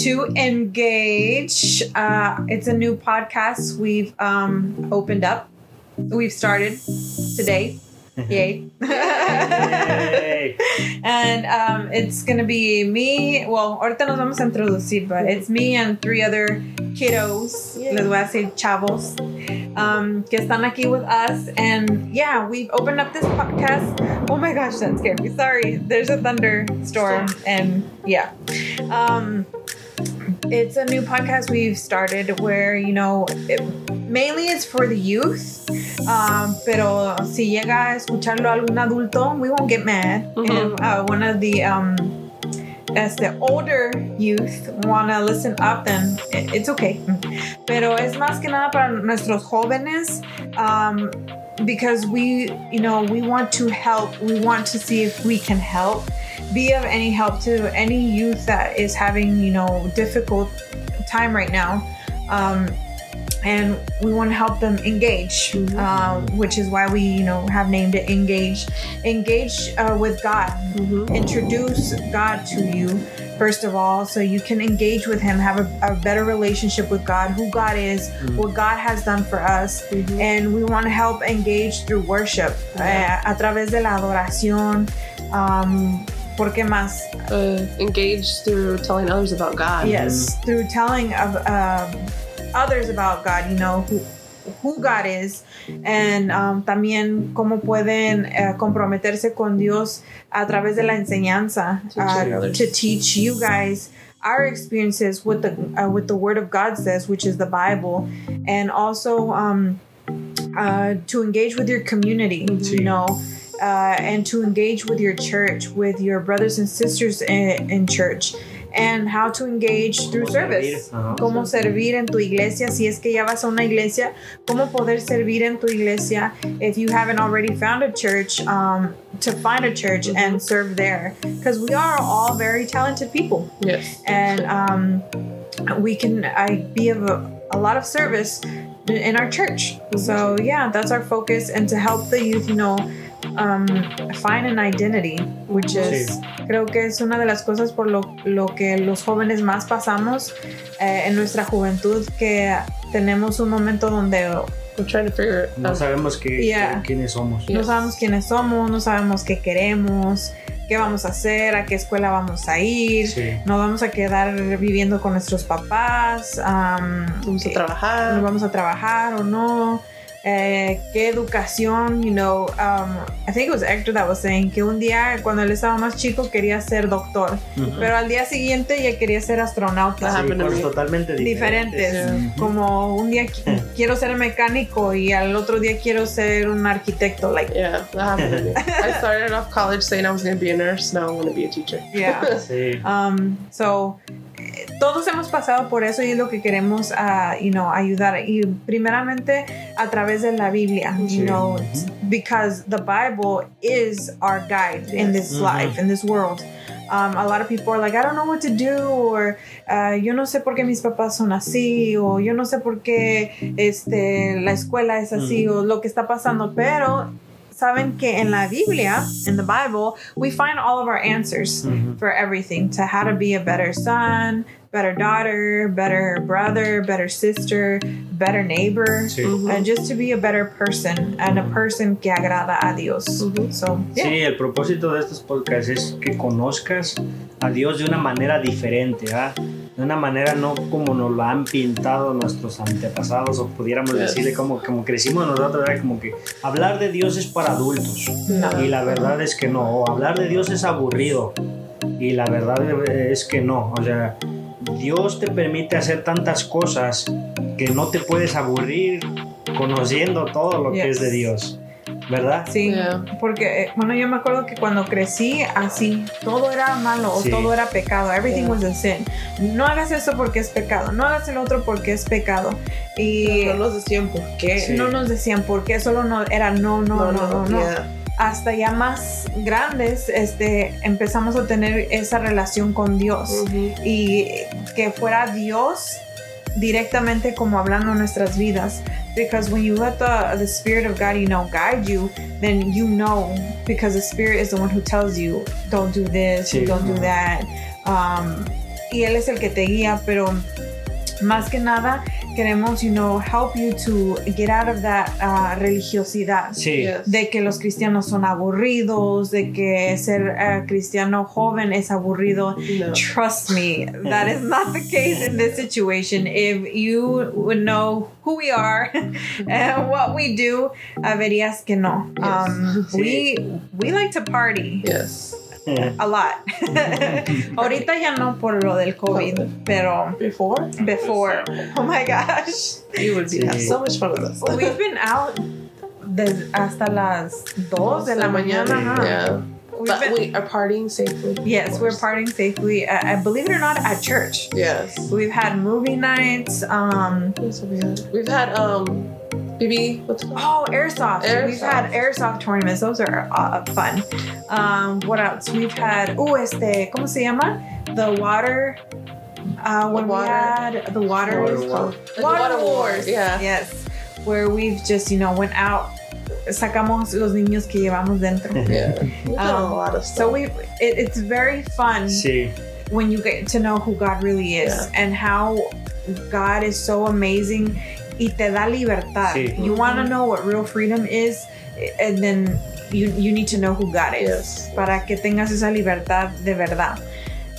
to Engage. Uh, it's a new podcast we've um, opened up. We've started today. Yay. Yay. and um, it's gonna be me. Well, ahorita nos vamos a introducir, but it's me and three other kiddos. Yay. Les voy a decir chavos. Um, que están aquí with us. And yeah, we've opened up this podcast. Oh my gosh, that scared me. Sorry. There's a thunderstorm. And yeah. Um, it's a new podcast we've started where, you know, it, mainly it's for the youth. Um, pero si llega a escucharlo algún adulto, we won't get mad. Mhm. And uh, one of the um, as the older youth wanna listen up, then it's okay. Pero es más que nada para nuestros jóvenes. Um, because we, you know, we want to help. We want to see if we can help, be of any help to any youth that is having, you know, difficult time right now. Um, and we want to help them engage, uh, which is why we, you know, have named it Engage. Engage uh, with God. Introduce God to you first of all, so you can engage with Him, have a, a better relationship with God, who God is, what God has done for us, and we want to help engage through worship, eh, a través de la adoración. Um, ¿Por qué más? Uh, engage through telling others about God. Yes, through telling of um, others about God, you know, who, who God is, and um, también cómo pueden eh, comprometerse con Dios a través de la enseñanza uh, to teach you guys our experiences with the uh, with the Word of God says, which is the Bible, and also um, uh, to engage with your community, Sí. you know. Uh, and to engage with your church, with your brothers and sisters in, in church, and how to engage through service. servir, ajá. Cómo servir en tu iglesia, si es que ya vas a una iglesia, cómo poder servir en tu iglesia. If you haven't already found a church, um, to find a church and serve there. Because we are all very talented people Yes. and um, we can I be of a, a lot of service in our church. So yeah, that's our focus, and to help the youth, you know, um, find an identity, which is creo que es una de las cosas por lo, lo que los jóvenes más pasamos eh, en nuestra juventud, que tenemos un momento donde to figure No sabemos qué, Yeah. quiénes somos. no sabemos quiénes somos, no sabemos qué queremos, qué vamos a hacer, a qué escuela vamos a ir. Sí. nos vamos a quedar viviendo con nuestros papás, am, Vamos a trabajar. nos vamos a trabajar o no, eh, qué educación, you know, um, I think it was Hector that was saying que un día cuando él estaba más chico quería ser doctor, Ujú. pero al día siguiente ya quería ser astronauta. Sí, cosas me. totalmente diferentes. Diferentes, como un día qui- quiero ser mecánico y al otro día quiero ser un arquitecto, like, Yeah, that happened to me. I started off college saying I was going to be a nurse. Now I want to be a teacher. yeah. Sí. Um, so, todos hemos pasado por eso y es lo que queremos, ah, you know, ayudar. Y primeramente a través de la Biblia, you Sí. know, because the Bible is our guide in this life, in this world. Um, a lot of people are like, I don't know what to do, or uh, yo no sé por qué mis papás son así, o yo no sé por qué este, la escuela es así, o lo que está pasando, pero saben que en la Biblia, in the Bible, we find all of our answers for everything to how to be a better son, better daughter, better brother, better sister, better neighbor, Sí. and just to be a better person and a person que agrada a Dios. Mhm. So, yeah. Sí, el propósito de estos podcasts es que conozcas a Dios de una manera diferente, ¿ah? de una manera no como nos lo han pintado nuestros antepasados o pudiéramos Yes. decirle como, como crecimos nosotros, ¿verdad? como que hablar de Dios es para adultos No. y la verdad es que no, o hablar de Dios es aburrido y la verdad es que no, o sea, Dios te permite hacer tantas cosas que no te puedes aburrir conociendo todo lo que es de Dios, ¿verdad? Sí, Yeah. porque, eh, bueno, yo me acuerdo que cuando crecí así, todo era malo o Sí. todo era pecado. Everything Yeah. was a sin. No hagas eso porque es pecado, no hagas el otro porque es pecado. Y No nos decían por qué. Sí. no nos decían por qué, solo no, era no, no, no, no, no. yeah. Hasta ya más grandes, este, empezamos a tener esa relación con Dios. Mhm. y que fuera Dios directamente como hablando nuestras vidas. Because when you let the, the Spirit of God, you know, guide you, then you know, because the Spirit is the one who tells you, don't do this, Sí. don't do that. Um, y Él es el que te guía, pero más que nada queremos, you know, help you to get out of that uh, religiosidad. Sí. Yes. De que los cristianos son aburridos, de que ser uh, cristiano joven es aburrido. No. Trust me, that is not the case in this situation. If you would know who we are and what we do, verías que no. Yes. Um, Sí. we, we like to party Yes. A lot. Ahorita ya no por lo del COVID, pero Before, before. Oh my gosh. you would be Sí. have so much fun with us. We've been out des- hasta las 2 de la mañana. huh? Yeah. We've But been- we are partying safely. yes, of we're partying safely. I, I believe it or not, at church. Yes. We've had movie nights. Um, What else have we had? We've had um, BB. What's it called? oh, airsoft. We've had airsoft tournaments. Those are uh, fun. Um, what else? We've had. Oh, este, ¿cómo se llama? The water. Uh, when we water- had the water. Water was war. called- The Water, water wars. wars, yeah. Yes. Where we've just you know went out. Sacamos los niños que llevamos dentro. Yeah. We've done Um, a lot of stuff. So we, it, it's very fun Sí. when you get to know who God really is Yeah. and how God is so amazing y te da libertad. Sí. You want to know what real freedom is, and then you, you need to know who God is Yes. para que tengas esa libertad de verdad.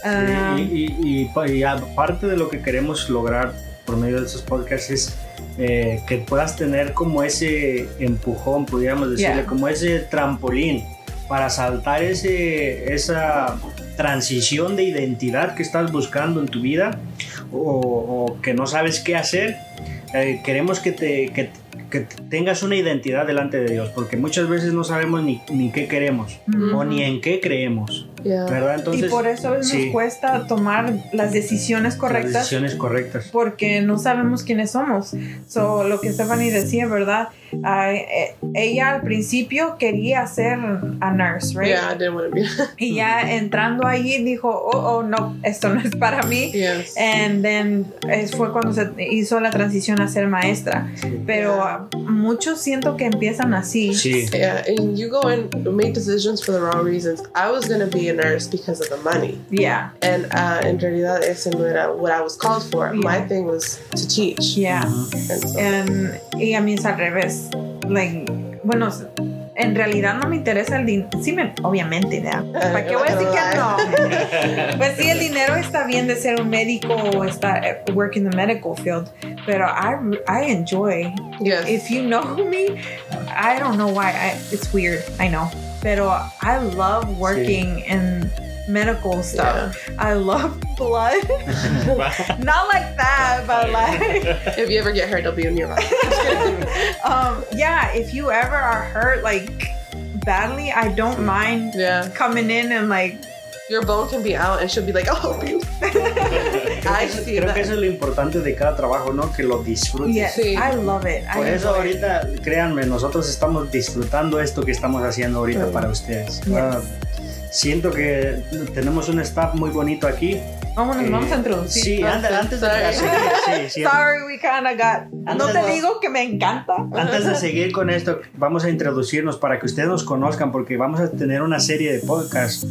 Um, y, y- y- y aparte de lo que queremos lograr por medio de estos podcasts es eh, que puedas tener como ese empujón, pudiéramos decirle, Yeah. como ese trampolín para saltar ese, esa transición de identidad que estás buscando en tu vida o, o que no sabes qué hacer. Eh, queremos que te, que, que tengas una identidad delante de Dios, porque muchas veces no sabemos ni, ni qué queremos o ni en qué creemos, yeah. ¿verdad? Entonces, y por eso nos sí. cuesta tomar las decisiones las correctas decisiones correctas. porque no sabemos quiénes somos. So, lo que Stephanie decía, ¿verdad? Eh, ella al principio quería ser a nurse, right? Yeah, I didn't want to be. Y ya entrando allí dijo, oh, oh, no, esto no es para mí. yes. And then es- fue cuando se hizo la transición a ser maestra. Pero muchos siento que empiezan así. Sí, Yeah, and you go and make decisions for the wrong reasons. I was gonna be a nurse because of the money, Yeah, and uh, en realidad ese no era what I was called for. My Yeah. thing was to teach. yeah. And so, And- y a mí es al revés. Like, bueno, en realidad no me interesa el dinero. Sí, me, obviamente, ¿verdad? ¿Para qué voy a decir que no? Pues sí, el dinero está bien de ser un médico o estar eh, work in the medical field, pero I, I enjoy. yes. If you know me, I don't know why. I, it's weird, I know, pero I love working in medical stuff. I love blood. Not like that, but like, if you ever get hurt, I'll be in your life. um, yeah. If you ever are hurt like badly, I don't mind yeah, coming in and like. your bone can be out, and she'll be like, "I'll help you." I Creo, see creo that. que eso es lo importante de cada trabajo, ¿no? Que lo disfrutes. Yes, Sí. I love it. I Por eso enjoy it. ahorita, créanme, nosotros estamos disfrutando esto que estamos haciendo ahorita Sí. para ustedes. Yes. Ah, siento que tenemos un staff muy bonito aquí. Vámonos, Eh, vamos a introducir. Sí, sí, antes de sorry. seguir, sí, sí, Sorry, we kind of got. No Antes te digo que me encanta. Antes de seguir con esto, vamos a introducirnos para que ustedes nos conozcan, porque vamos a tener una serie de podcasts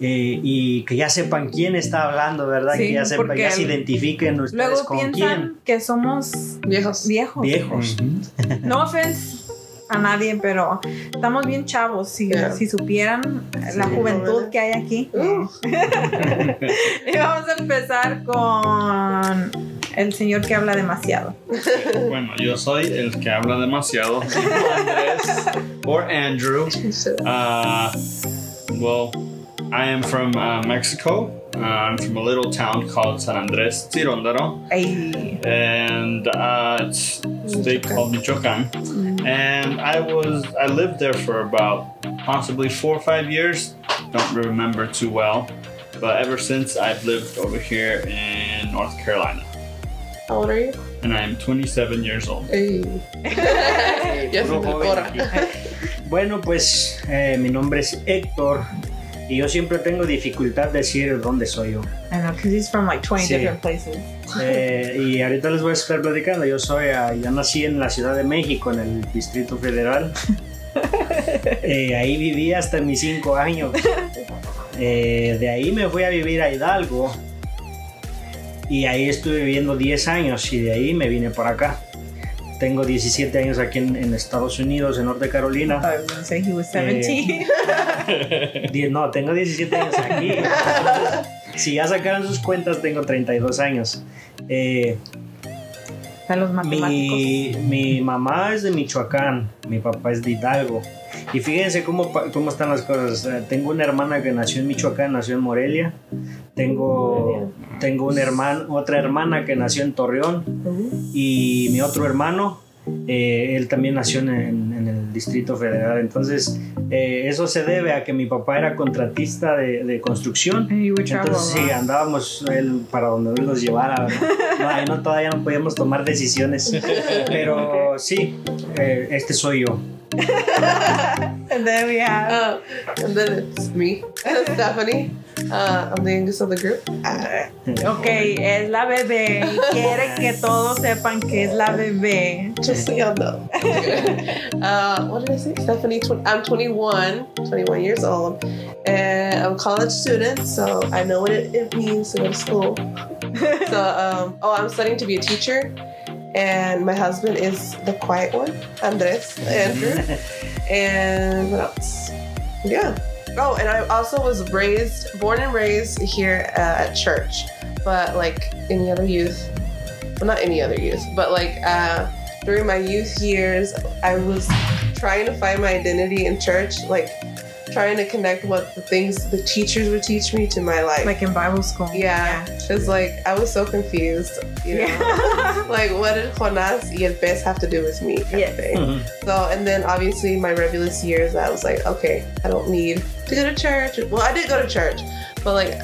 eh, y que ya sepan quién está hablando, ¿verdad? Sí, que ya, sepan, ya se identifiquen ustedes Luego con piensan quién. que somos Viejos. viejos. Viejos. No offense a nadie, pero estamos bien chavos. Si, Yeah. si supieran la Sí. juventud que hay aquí. Ooh. Y vamos a empezar con el señor que habla demasiado. Bueno, yo soy el que habla demasiado. Andrés or Andrew. Uh, well, I am from uh, Mexico. Uh, I'm from a little town called San Andres Tirondaro, Ay, and uh, it's a state called Michoacan. And I was I lived there for about possibly four or five years. Don't remember too well, but ever since I've lived over here in North Carolina, How old are you? and I am 27 years old. Hey. yes, Puro joven ahora. aquí. Bueno, pues eh, mi nombre es Héctor y yo siempre tengo dificultad de decir dónde soy yo. I know, because he's from like 20 Sí. different places. Eh, y ahorita les voy a estar platicando. Yo soy, ah, yo nací en la Ciudad de México, en el Distrito Federal. Eh, ahí viví hasta mis cinco años. Eh, de ahí me fui a vivir a Hidalgo. Y ahí estuve viviendo 10 años y de ahí me vine por acá. Tengo 17 años aquí en, en Estados Unidos, en Norte Carolina. I was gonna say he was 17. Die- No, tengo 17 años aquí. si ya sacaron sus cuentas, tengo 32 años. Eh, A los matemáticos. mi, mi mamá es de Michoacán, mi papá es de Hidalgo. Y fíjense cómo, cómo están las cosas. Eh, tengo una hermana que nació en Michoacán, nació en Morelia. Tengo, tengo una hermana, otra hermana que nació en Torreón. Y mi otro hermano, eh, él también nació en, en- el Distrito Federal. Entonces, eh, eso se debe a que mi papá era contratista de, de construcción. Entonces sí, andábamos él para donde él nos llevara. No, ahí no, todavía no podíamos tomar decisiones. Pero sí, eh, este soy yo. And then we have Uh, and then it's me, Stephanie. Uh, I'm the youngest of the group. Ok, es la bebé. y Quiere que todos sepan que es la bebé. Just so y'all know. uh, what did I say? Stephanie, tw- I'm 21, 21 years old, and I'm a college student, so I know what it, it means to go to school. so, um, oh, I'm studying to be a teacher, and my husband is the quiet one, Andres, Andrew. And what else? Yeah. Oh, and I also was raised, born and raised here uh, at church, but like any other youth, well, not any other youth, but like uh, during my youth years, I was trying to find my identity in church, like trying to connect what the things the teachers would teach me to my life. Like in Bible school. yeah, it's like I was so confused, you know. Yeah. like what did Jonas y el pez have to do with me? kind of Yes. thing. Mhm. So, and then obviously my rebellious years, I was like, okay, I don't need to go to church. Well, I did go to church, but like,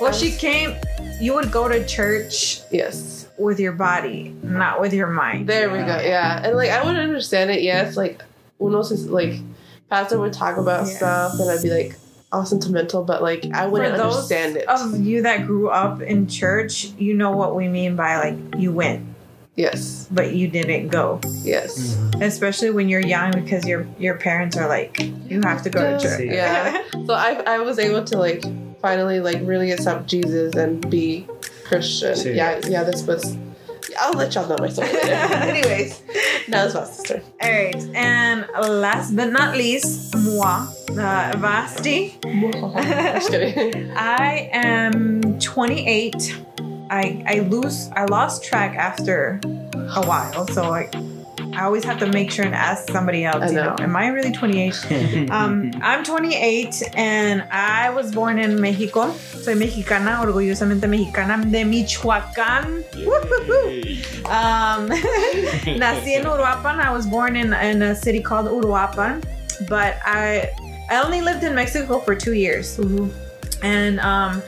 well, she came. You would go to church yes, with your body, not with your mind. there we go. Yeah, and like I would understand it. Yes, like unos is like pastor would talk about Yeah. stuff, and I'd be like all sentimental, but like I wouldn't those understand it. of you that grew up in church, you know what we mean by like you went, yes, but you didn't go. yes. Mm-hmm. Especially when you're young, because your your parents are like, you have to go to church. Yeah. So I I was able to like finally like really accept Jesus and be Christian. Sí. Yeah, yeah. This was. I'll let y'all know my story later. Anyways, now it's my sister. All right, and last but not least, moi, uh, Vasti. Just kidding. I am 28. I I lose I lost track after a while, so like I always have to make sure and ask somebody else. I You know. know, am I really 28? Um, I'm 28 and I was born in Mexico. Soy mexicana, orgullosamente mexicana de Michoacán. Um, nací en Uruapan. I was born in, in a city called Uruapan, but I I only lived in Mexico for two years, and um,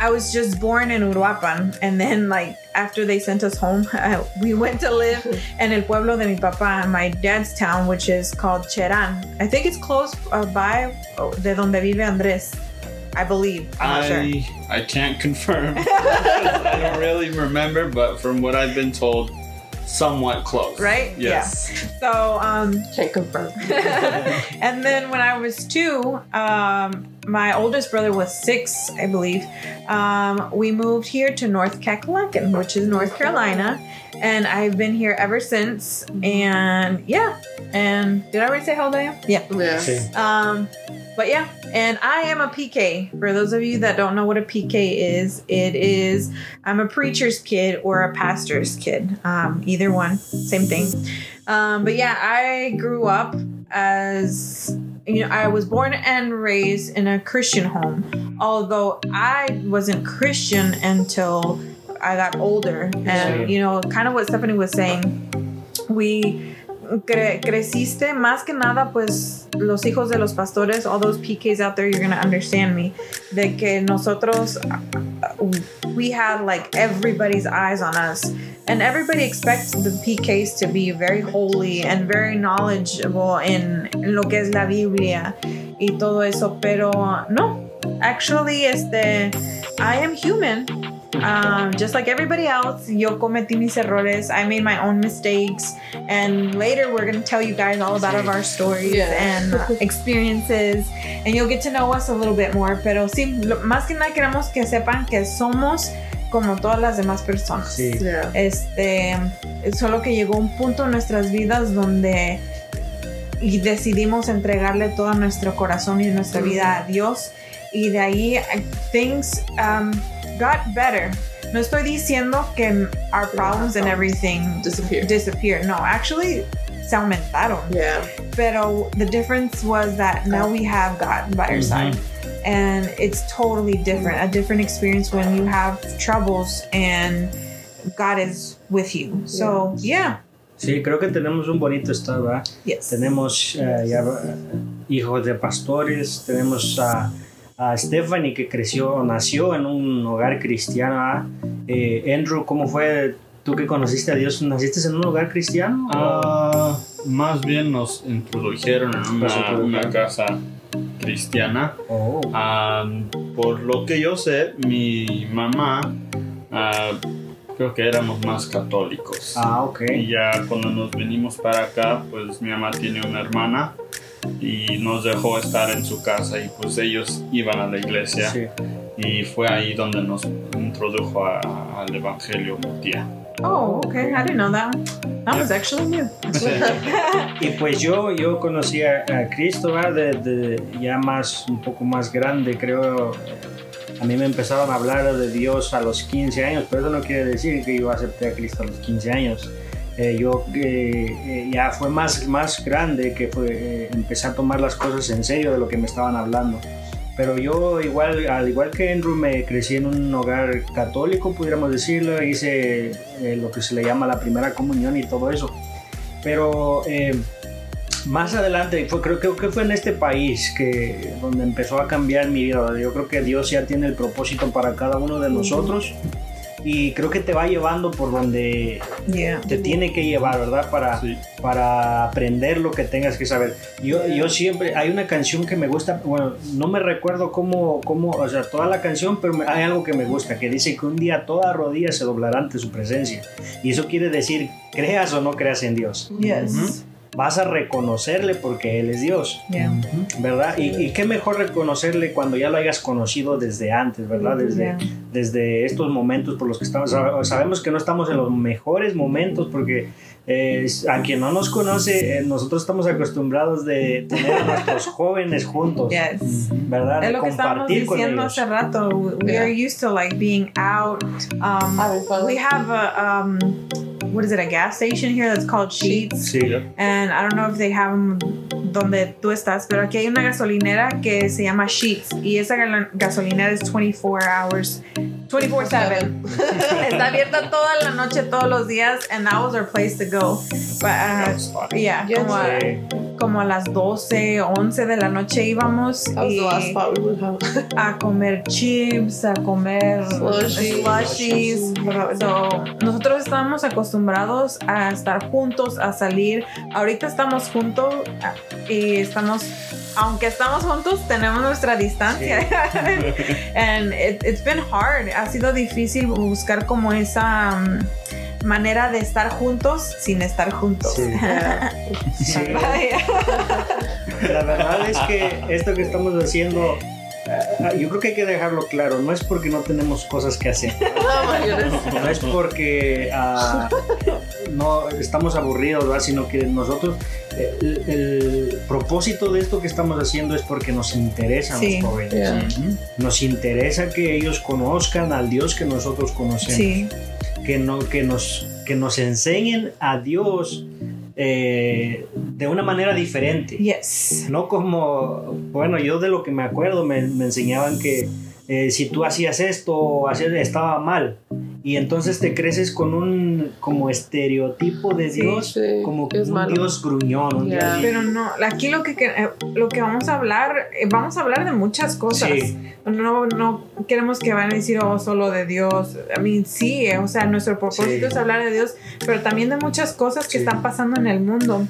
I was just born in Uruapan, and then like after they sent us home, uh, we went to live in el pueblo de mi papá, my dad's town, which is called Cheran. I think it's close uh, by oh, de donde vive Andres. I believe. I'm not sure. I I can't confirm. I don't really remember, but from what I've been told, somewhat close. Right? Yes. So um, Can't confirm. and then when I was two, um, my oldest brother was six, I believe. Um, we moved here to North Kakalaki, which is North Carolina, and I've been here ever since. And yeah, and did I already say how old I am? Yeah. Yeah. Sí. Um, but yeah, and I am a PK. For those of you that don't know what a PK is, it is I'm a preacher's kid or a pastor's kid. Um, either one, same thing. Um, but yeah, I grew up as you know, I was born and raised in a Christian home. Although I wasn't Christian until I got older, and you know, kind of what Stephanie was saying, we cre- creciste más que nada pues los hijos de los pastores all those PKs out there you're gonna understand me de que nosotros uh, we had like everybody's eyes on us. And everybody expects the PKs to be very holy and very knowledgeable in, lo que es la Biblia y todo eso pero no. Actually este I am human um, just like everybody else, yo cometí mis errores. I made my own mistakes. And later, we're going to tell you guys all about of our stories Yeah. and uh, experiences. And you'll get to know us a little bit more. Pero sí, lo- más que nada queremos que sepan que somos como todas las demás personas. Sí. Yeah. Este, solo que llegó un punto en nuestras vidas donde y decidimos entregarle todo nuestro corazón y nuestra vida a Dios y de ahí things um, got better. No estoy diciendo que our problems and everything Disappear. disappear. No, actually se aumentaron. Yeah. Pero the difference was that now we have God by our Mhm. side. And it's totally different, a different experience when you have troubles and God is with you. So, yeah. Sí, creo que tenemos un bonito estado, ¿verdad? Yes. Tenemos eh, ya, eh, hijos de pastores, tenemos a, a Stephanie que creció, nació en un hogar cristiano. ¿verdad? Eh, Andrew, ¿cómo fue tú que conociste a Dios? ¿Naciste en un hogar cristiano? Ah, más bien nos introdujeron en una, una casa cristiana. Oh, Ah, por lo que yo sé, mi mamá ah, creo que éramos más católicos. ah, ok. Y ya cuando nos venimos para acá, pues mi mamá tiene una hermana y nos dejó estar en su casa y pues ellos iban a la iglesia Sí. y fue ahí donde nos introdujo a- al evangelio mi tía. Oh, okay. I didn't know that. That was actually new. Y pues yo, yo conocí a, a Cristo ¿verdad? desde ya más, un poco más grande, creo. A mí me empezaron a hablar de Dios a los 15 años, pero eso no quiere decir que yo acepté a Cristo a los 15 años. Eh, yo eh, eh, ya fue más, más grande que fue, empecé a tomar las cosas en serio de lo que me estaban hablando. Pero yo igual, al igual que Andrew, me crecí en un hogar católico, pudiéramos decirlo, hice lo que se le llama la primera comunión y todo eso. Pero más adelante, fue, creo, creo que fue en este país que donde empezó a cambiar mi vida. Yo creo que Dios ya tiene el propósito para cada uno de nosotros y creo que te va llevando por donde Yeah. te tiene que llevar, ¿verdad? Para, Sí. para aprender lo que tengas que saber. Yo, yo siempre, hay una canción que me gusta, bueno, no me recuerdo cómo, cómo, o sea, toda la canción, pero me- hay algo que me gusta, que dice que un día toda rodilla se doblará ante su presencia. Y eso quiere decir, creas o no creas en Dios. Yes. Vas a reconocerle porque Él es Dios, Yeah. ¿verdad? Y, y qué mejor reconocerle cuando ya lo hayas conocido desde antes, ¿verdad? Desde, Yeah. desde estos momentos por los que estamos. sab- Sabemos que no estamos en los mejores momentos porque eh, a quien no nos conoce, eh, nosotros estamos acostumbrados de tener a nuestros jóvenes juntos, Yes. ¿verdad? Es De lo que estábamos compartir con diciendo ellos. hace rato. We Yeah. are used to like being out. Um, we have a um, what is it? A gas station here that's called Sheets. Sí, And I don't know if they have 'em donde tú estás, pero aquí hay una gasolinera que se llama Sheets y esa gasolinera es 24 hours, 24/7. Está abierta toda la noche, todos los días, and that was our place to go. But, uh, yeah, como, a, como a las 12, 11 de la noche íbamos y a comer chips, a comer Slushies. slushies. So, nosotros estábamos acostumbrados a estar juntos, a salir. Ahorita estamos juntos y estamos, aunque estamos juntos, tenemos nuestra distancia. And it, it's been hard. Ha sido difícil buscar como esa mm, manera de estar juntos sin estar juntos. Sí. Sí. La verdad es que esto que estamos haciendo, eh, yo creo que hay que dejarlo claro, no es porque no tenemos cosas que hacer. Goodness. No es porque ah, no estamos aburridos, ¿verdad? sino que nosotros, eh, el, el propósito de esto que estamos haciendo es porque nos interesan Sí. los jóvenes. Yeah. Nos interesa que ellos conozcan al Dios que nosotros conocemos, Sí, que, no, que, nos, que nos enseñen a Dios eh, de una manera diferente. yes. No como, bueno, yo de lo que me acuerdo me, me enseñaban que eh, si tú hacías esto o hacías, estaba mal. Y entonces te creces con un como estereotipo de Sí, Dios, sí, como es un malo. Dios gruñón. un Yeah. Dios- Pero no, aquí lo que, que- eh, lo que vamos a hablar, eh, vamos a hablar de muchas cosas. Sí. No, no queremos que van a decir, oh, solo de Dios. I mean, sí, eh, o sea, nuestro propósito Sí. es hablar de Dios, pero también de muchas cosas que Sí. están pasando en el mundo.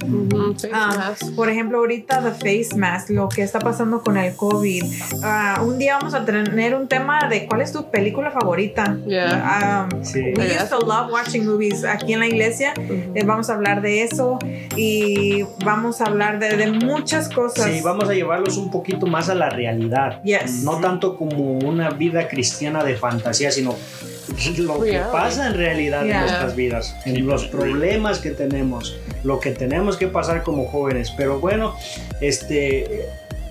Ah. Por ejemplo, ahorita the face mask, lo que está pasando con el COVID. Ah, un día vamos a tener un tema de cuál es tu película favorita. Yeah. Um, Sí. we used to love watching movies aquí en la iglesia. Eh, vamos a hablar de eso y vamos a hablar de, de muchas cosas. Sí, vamos a llevarlos un poquito más a la realidad. Yes. No tanto como una vida cristiana de fantasía, sino lo que pasa en realidad Yeah. en nuestras vidas, en los problemas que tenemos, lo que tenemos que pasar como jóvenes. Pero bueno, este,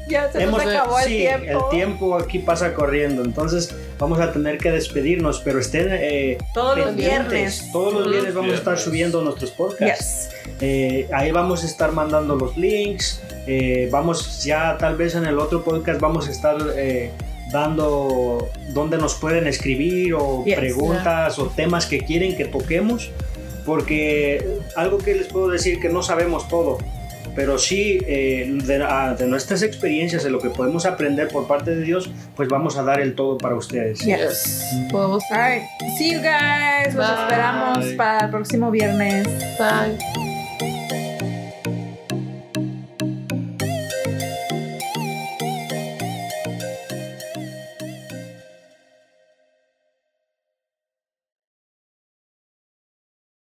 Ya se hemos, nos acabó el sí, tiempo. el tiempo aquí pasa corriendo, entonces vamos a tener que despedirnos, pero estén eh, Todos los viernes. Todos los viernes vamos a estar subiendo nuestros podcasts. Yes. Eh, ahí vamos a estar mandando los links. eh, vamos ya tal vez en el otro podcast vamos a estar eh, dando dónde nos pueden escribir o Yes. preguntas o temas que quieren que toquemos. Porque algo que les puedo decir que no sabemos todo. Pero sí, eh, de, de nuestras experiencias, de lo que podemos aprender por parte de Dios, pues vamos a dar el todo para ustedes. Yes. See. All right. See you guys. Los Bye. esperamos para el próximo viernes. Bye.